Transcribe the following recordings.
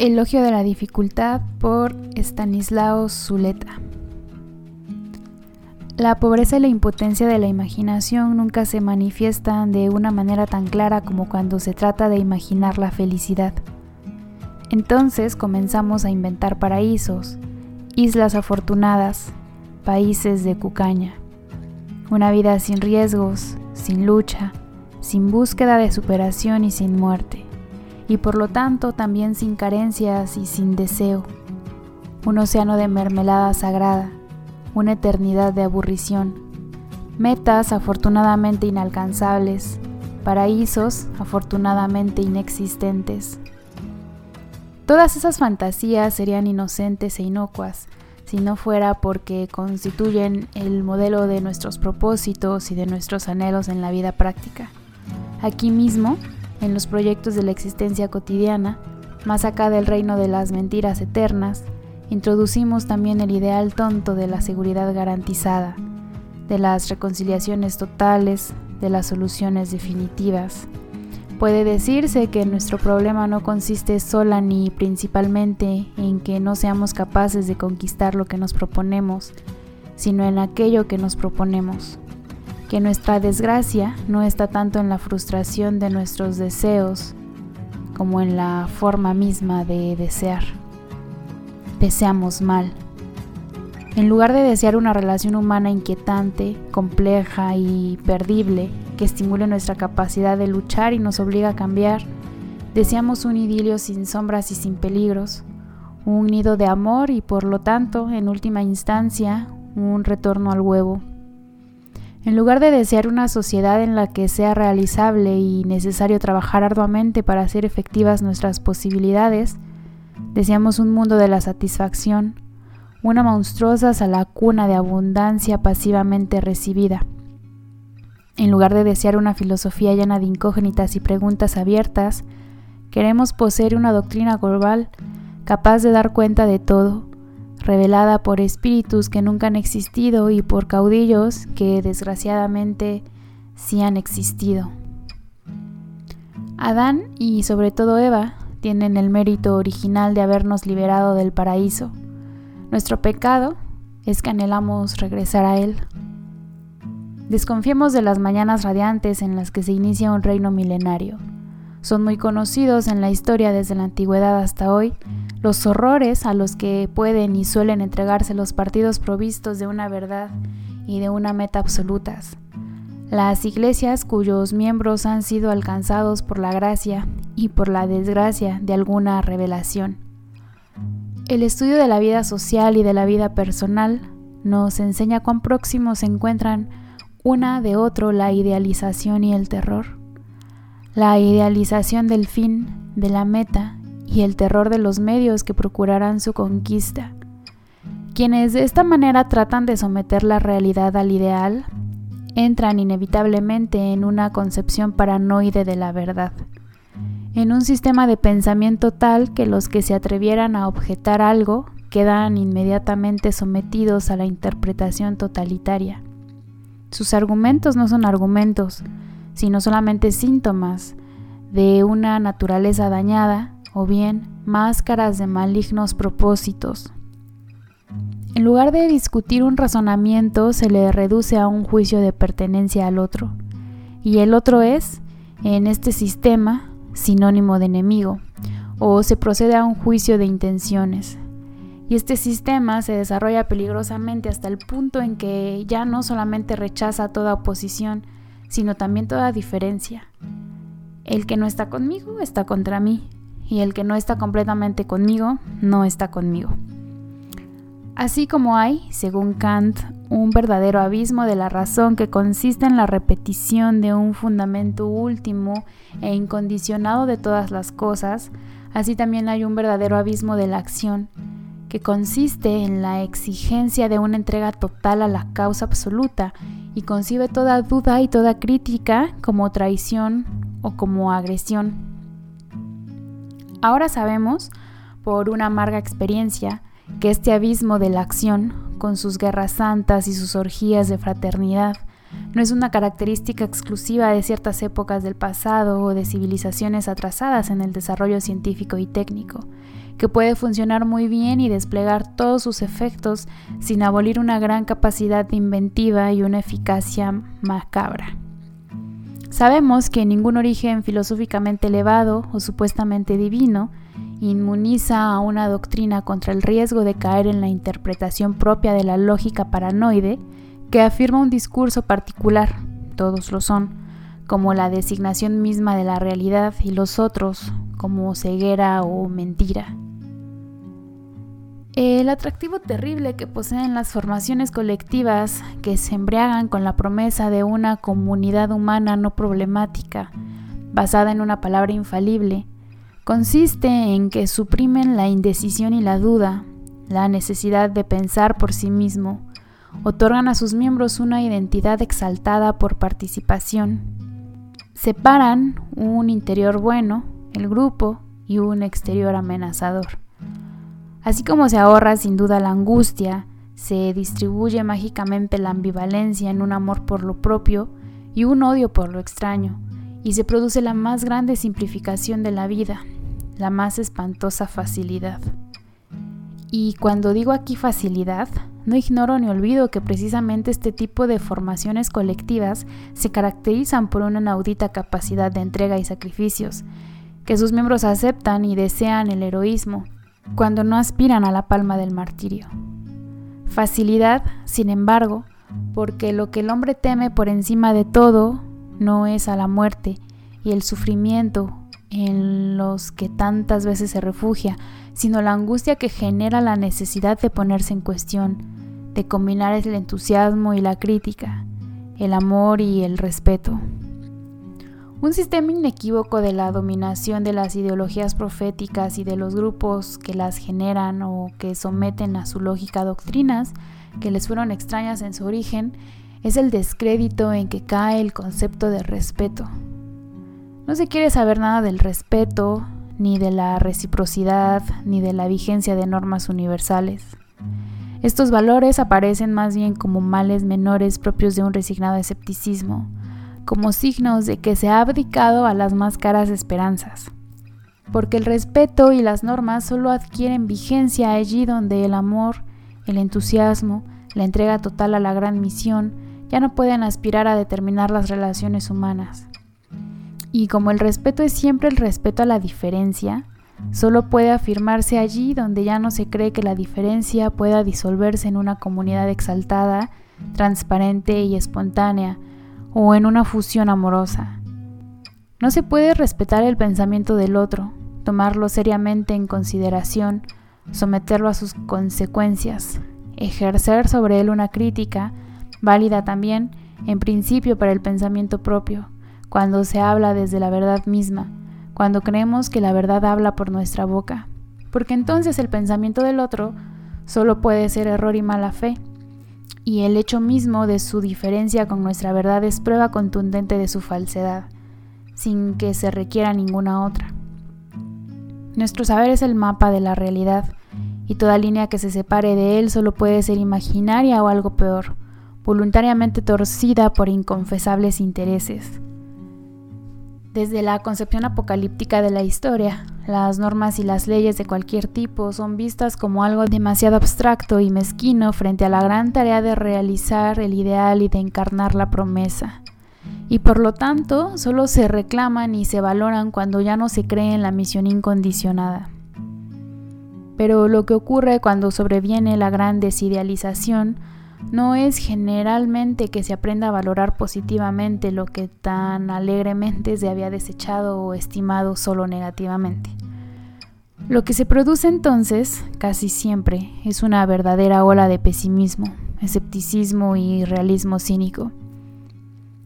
Elogio de la dificultad por Stanislao Zuleta. La pobreza y la impotencia de la imaginación nunca se manifiestan de una manera tan clara como cuando se trata de imaginar la felicidad. Entonces comenzamos a inventar paraísos, islas afortunadas, países de cucaña. Una vida sin riesgos, sin lucha, sin búsqueda de superación y sin muerte y por lo tanto también sin carencias y sin deseo. Un océano de mermelada sagrada, una eternidad de aburrición, metas afortunadamente inalcanzables, paraísos afortunadamente inexistentes. Todas esas fantasías serían inocentes e inocuas si no fuera porque constituyen el modelo de nuestros propósitos y de nuestros anhelos en la vida práctica. Aquí mismo, en los proyectos de la existencia cotidiana, más acá del reino de las mentiras eternas, introducimos también el ideal tonto de la seguridad garantizada, de las reconciliaciones totales, de las soluciones definitivas. Puede decirse que nuestro problema no consiste sola ni principalmente en que no seamos capaces de conquistar lo que nos proponemos, sino en aquello que nos proponemos que nuestra desgracia no está tanto en la frustración de nuestros deseos como en la forma misma de desear. Deseamos mal. En lugar de desear una relación humana inquietante, compleja y perdible que estimule nuestra capacidad de luchar y nos obliga a cambiar, deseamos un idilio sin sombras y sin peligros, un nido de amor y por lo tanto, en última instancia, un retorno al huevo en lugar de desear una sociedad en la que sea realizable y necesario trabajar arduamente para hacer efectivas nuestras posibilidades, deseamos un mundo de la satisfacción, una monstruosa salacuna de abundancia pasivamente recibida. En lugar de desear una filosofía llena de incógnitas y preguntas abiertas, queremos poseer una doctrina global capaz de dar cuenta de todo, revelada por espíritus que nunca han existido y por caudillos que desgraciadamente sí han existido. Adán y sobre todo Eva tienen el mérito original de habernos liberado del paraíso. Nuestro pecado es que anhelamos regresar a él. Desconfiemos de las mañanas radiantes en las que se inicia un reino milenario. Son muy conocidos en la historia desde la antigüedad hasta hoy los horrores a los que pueden y suelen entregarse los partidos provistos de una verdad y de una meta absolutas. Las iglesias cuyos miembros han sido alcanzados por la gracia y por la desgracia de alguna revelación. El estudio de la vida social y de la vida personal nos enseña cuán próximos se encuentran una de otro la idealización y el terror. La idealización del fin, de la meta y el terror de los medios que procurarán su conquista. Quienes de esta manera tratan de someter la realidad al ideal, entran inevitablemente en una concepción paranoide de la verdad, en un sistema de pensamiento tal que los que se atrevieran a objetar algo quedan inmediatamente sometidos a la interpretación totalitaria. Sus argumentos no son argumentos, sino solamente síntomas de una naturaleza dañada o bien máscaras de malignos propósitos. En lugar de discutir un razonamiento, se le reduce a un juicio de pertenencia al otro, y el otro es, en este sistema, sinónimo de enemigo, o se procede a un juicio de intenciones. Y este sistema se desarrolla peligrosamente hasta el punto en que ya no solamente rechaza toda oposición, sino también toda diferencia. El que no está conmigo está contra mí, y el que no está completamente conmigo no está conmigo. Así como hay, según Kant, un verdadero abismo de la razón que consiste en la repetición de un fundamento último e incondicionado de todas las cosas, así también hay un verdadero abismo de la acción, que consiste en la exigencia de una entrega total a la causa absoluta y concibe toda duda y toda crítica como traición o como agresión. Ahora sabemos, por una amarga experiencia, que este abismo de la acción, con sus guerras santas y sus orgías de fraternidad, no es una característica exclusiva de ciertas épocas del pasado o de civilizaciones atrasadas en el desarrollo científico y técnico, que puede funcionar muy bien y desplegar todos sus efectos sin abolir una gran capacidad inventiva y una eficacia macabra. Sabemos que ningún origen filosóficamente elevado o supuestamente divino inmuniza a una doctrina contra el riesgo de caer en la interpretación propia de la lógica paranoide que afirma un discurso particular, todos lo son, como la designación misma de la realidad y los otros como ceguera o mentira. El atractivo terrible que poseen las formaciones colectivas que se embriagan con la promesa de una comunidad humana no problemática, basada en una palabra infalible, consiste en que suprimen la indecisión y la duda, la necesidad de pensar por sí mismo, otorgan a sus miembros una identidad exaltada por participación, separan un interior bueno, el grupo, y un exterior amenazador. Así como se ahorra sin duda la angustia, se distribuye mágicamente la ambivalencia en un amor por lo propio y un odio por lo extraño, y se produce la más grande simplificación de la vida, la más espantosa facilidad. Y cuando digo aquí facilidad, no ignoro ni olvido que precisamente este tipo de formaciones colectivas se caracterizan por una inaudita capacidad de entrega y sacrificios, que sus miembros aceptan y desean el heroísmo, cuando no aspiran a la palma del martirio. Facilidad, sin embargo, porque lo que el hombre teme por encima de todo no es a la muerte y el sufrimiento en los que tantas veces se refugia, sino la angustia que genera la necesidad de ponerse en cuestión, de combinar el entusiasmo y la crítica, el amor y el respeto. Un sistema inequívoco de la dominación de las ideologías proféticas y de los grupos que las generan o que someten a su lógica doctrinas que les fueron extrañas en su origen es el descrédito en que cae el concepto de respeto. No se quiere saber nada del respeto, ni de la reciprocidad, ni de la vigencia de normas universales. Estos valores aparecen más bien como males menores propios de un resignado escepticismo, como signos de que se ha abdicado a las más caras esperanzas. Porque el respeto y las normas solo adquieren vigencia allí donde el amor, el entusiasmo, la entrega total a la gran misión ya no pueden aspirar a determinar las relaciones humanas. Y como el respeto es siempre el respeto a la diferencia, solo puede afirmarse allí donde ya no se cree que la diferencia pueda disolverse en una comunidad exaltada, transparente y espontánea, o en una fusión amorosa. No se puede respetar el pensamiento del otro, tomarlo seriamente en consideración, someterlo a sus consecuencias, ejercer sobre él una crítica, válida también, en principio, para el pensamiento propio, cuando se habla desde la verdad misma, cuando creemos que la verdad habla por nuestra boca, porque entonces el pensamiento del otro solo puede ser error y mala fe, y el hecho mismo de su diferencia con nuestra verdad es prueba contundente de su falsedad, sin que se requiera ninguna otra. Nuestro saber es el mapa de la realidad, y toda línea que se separe de él solo puede ser imaginaria o algo peor, voluntariamente torcida por inconfesables intereses. Desde la concepción apocalíptica de la historia, las normas y las leyes de cualquier tipo son vistas como algo demasiado abstracto y mezquino frente a la gran tarea de realizar el ideal y de encarnar la promesa. Y por lo tanto, solo se reclaman y se valoran cuando ya no se cree en la misión incondicionada. Pero lo que ocurre cuando sobreviene la gran desidealización no es generalmente que se aprenda a valorar positivamente lo que tan alegremente se había desechado o estimado solo negativamente. Lo que se produce entonces, casi siempre, es una verdadera ola de pesimismo, escepticismo y realismo cínico.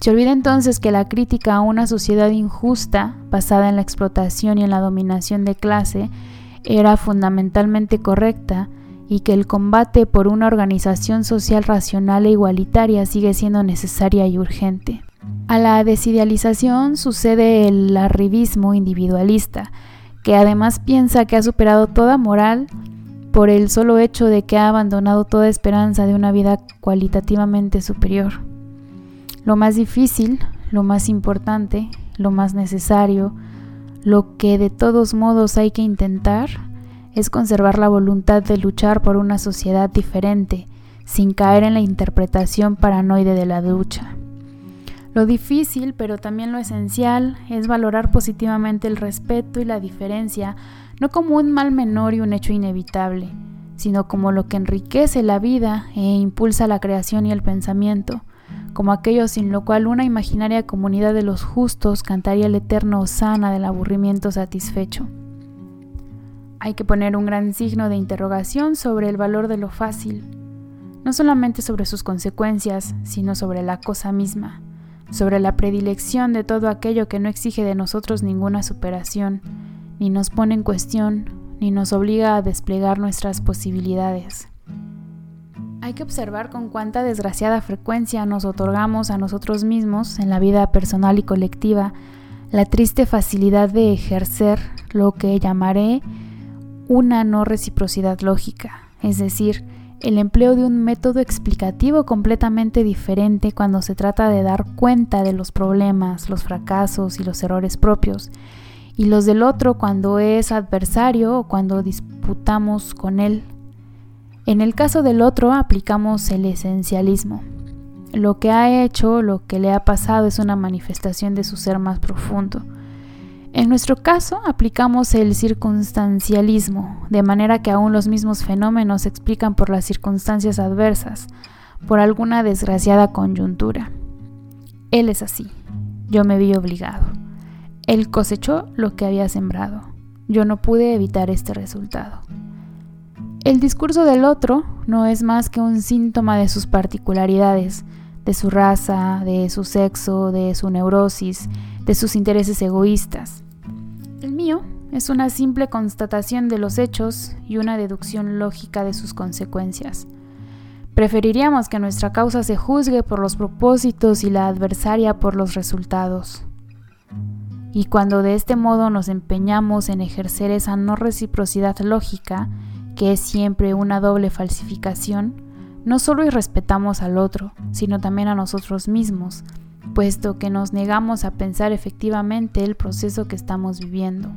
Se olvida entonces que la crítica a una sociedad injusta, basada en la explotación y en la dominación de clase, era fundamentalmente correcta y que el combate por una organización social racional e igualitaria sigue siendo necesaria y urgente. A la desidealización sucede el arribismo individualista, que además piensa que ha superado toda moral por el solo hecho de que ha abandonado toda esperanza de una vida cualitativamente superior. Lo más difícil, lo más importante, lo más necesario, lo que de todos modos hay que intentar, es conservar la voluntad de luchar por una sociedad diferente, sin caer en la interpretación paranoide de la ducha. Lo difícil, pero también lo esencial, es valorar positivamente el respeto y la diferencia, no como un mal menor y un hecho inevitable, sino como lo que enriquece la vida e impulsa la creación y el pensamiento, como aquello sin lo cual una imaginaria comunidad de los justos cantaría el eterno osana del aburrimiento satisfecho. Hay que poner un gran signo de interrogación sobre el valor de lo fácil, no solamente sobre sus consecuencias, sino sobre la cosa misma, sobre la predilección de todo aquello que no exige de nosotros ninguna superación, ni nos pone en cuestión, ni nos obliga a desplegar nuestras posibilidades. Hay que observar con cuánta desgraciada frecuencia nos otorgamos a nosotros mismos, en la vida personal y colectiva, la triste facilidad de ejercer lo que llamaré una no reciprocidad lógica, es decir, el empleo de un método explicativo completamente diferente cuando se trata de dar cuenta de los problemas, los fracasos y los errores propios, y los del otro cuando es adversario o cuando disputamos con él en el caso del otro aplicamos el esencialismo. Lo que ha hecho, lo que le ha pasado es una manifestación de su ser más profundo. En nuestro caso aplicamos el circunstancialismo, de manera que aún los mismos fenómenos se explican por las circunstancias adversas, por alguna desgraciada coyuntura. Él es así, yo me vi obligado. Él cosechó lo que había sembrado. Yo no pude evitar este resultado. El discurso del otro no es más que un síntoma de sus particularidades, de su raza, de su sexo, de su neurosis, de sus intereses egoístas. El mío es una simple constatación de los hechos y una deducción lógica de sus consecuencias. Preferiríamos que nuestra causa se juzgue por los propósitos y la adversaria por los resultados. Y cuando de este modo nos empeñamos en ejercer esa no reciprocidad lógica, que es siempre una doble falsificación, no solo irrespetamos al otro, sino también a nosotros mismos, puesto que nos negamos a pensar efectivamente el proceso que estamos viviendo.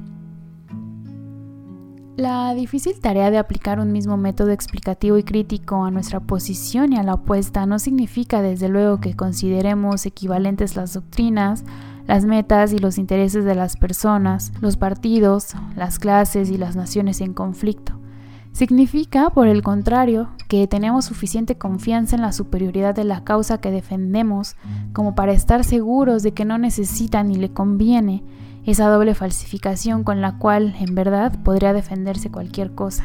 La difícil tarea de aplicar un mismo método explicativo y crítico a nuestra posición y a la opuesta no significa desde luego que consideremos equivalentes las doctrinas, las metas y los intereses de las personas, los partidos, las clases y las naciones en conflicto. Significa, por el contrario, que tenemos suficiente confianza en la superioridad de la causa que defendemos como para estar seguros de que no necesita ni le conviene esa doble falsificación con la cual, en verdad, podría defenderse cualquier cosa.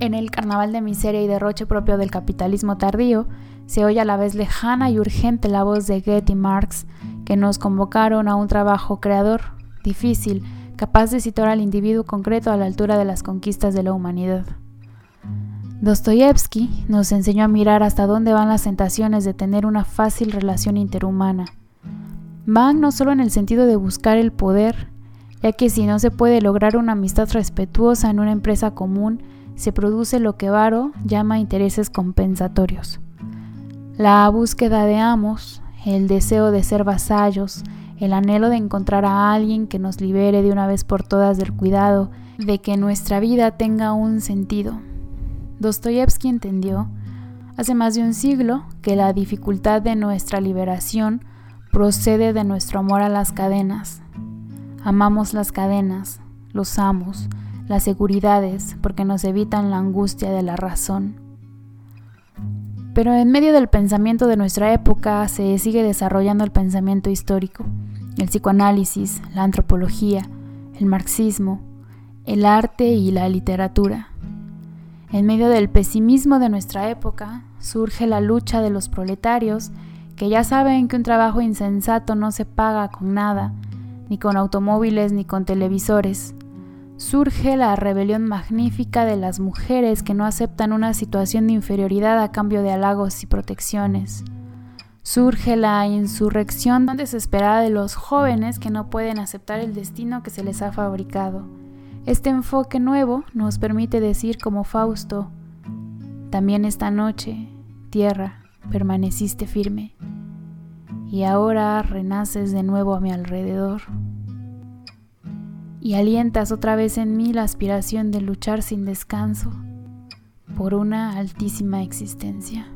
En el carnaval de miseria y derroche propio del capitalismo tardío, se oye a la vez lejana y urgente la voz de Goethe y Marx, que nos convocaron a un trabajo creador, difícil, capaz de situar al individuo concreto a la altura de las conquistas de la humanidad. Dostoyevsky nos enseñó a mirar hasta dónde van las tentaciones de tener una fácil relación interhumana. Van no solo en el sentido de buscar el poder, ya que si no se puede lograr una amistad respetuosa en una empresa común, se produce lo que Varo llama intereses compensatorios. La búsqueda de amos, el deseo de ser vasallos, el anhelo de encontrar a alguien que nos libere de una vez por todas del cuidado de que nuestra vida tenga un sentido. Dostoyevsky entendió, hace más de un siglo, que la dificultad de nuestra liberación procede de nuestro amor a las cadenas. Amamos las cadenas, los amos, las seguridades, porque nos evitan la angustia de la razón. Pero en medio del pensamiento de nuestra época se sigue desarrollando el pensamiento histórico el psicoanálisis, la antropología, el marxismo, el arte y la literatura. En medio del pesimismo de nuestra época surge la lucha de los proletarios que ya saben que un trabajo insensato no se paga con nada, ni con automóviles ni con televisores. Surge la rebelión magnífica de las mujeres que no aceptan una situación de inferioridad a cambio de halagos y protecciones surge la insurrección desesperada de los jóvenes que no pueden aceptar el destino que se les ha fabricado. Este enfoque nuevo nos permite decir como Fausto, también esta noche, tierra, permaneciste firme, y ahora renaces de nuevo a mi alrededor. Y alientas otra vez en mí la aspiración de luchar sin descanso por una altísima existencia.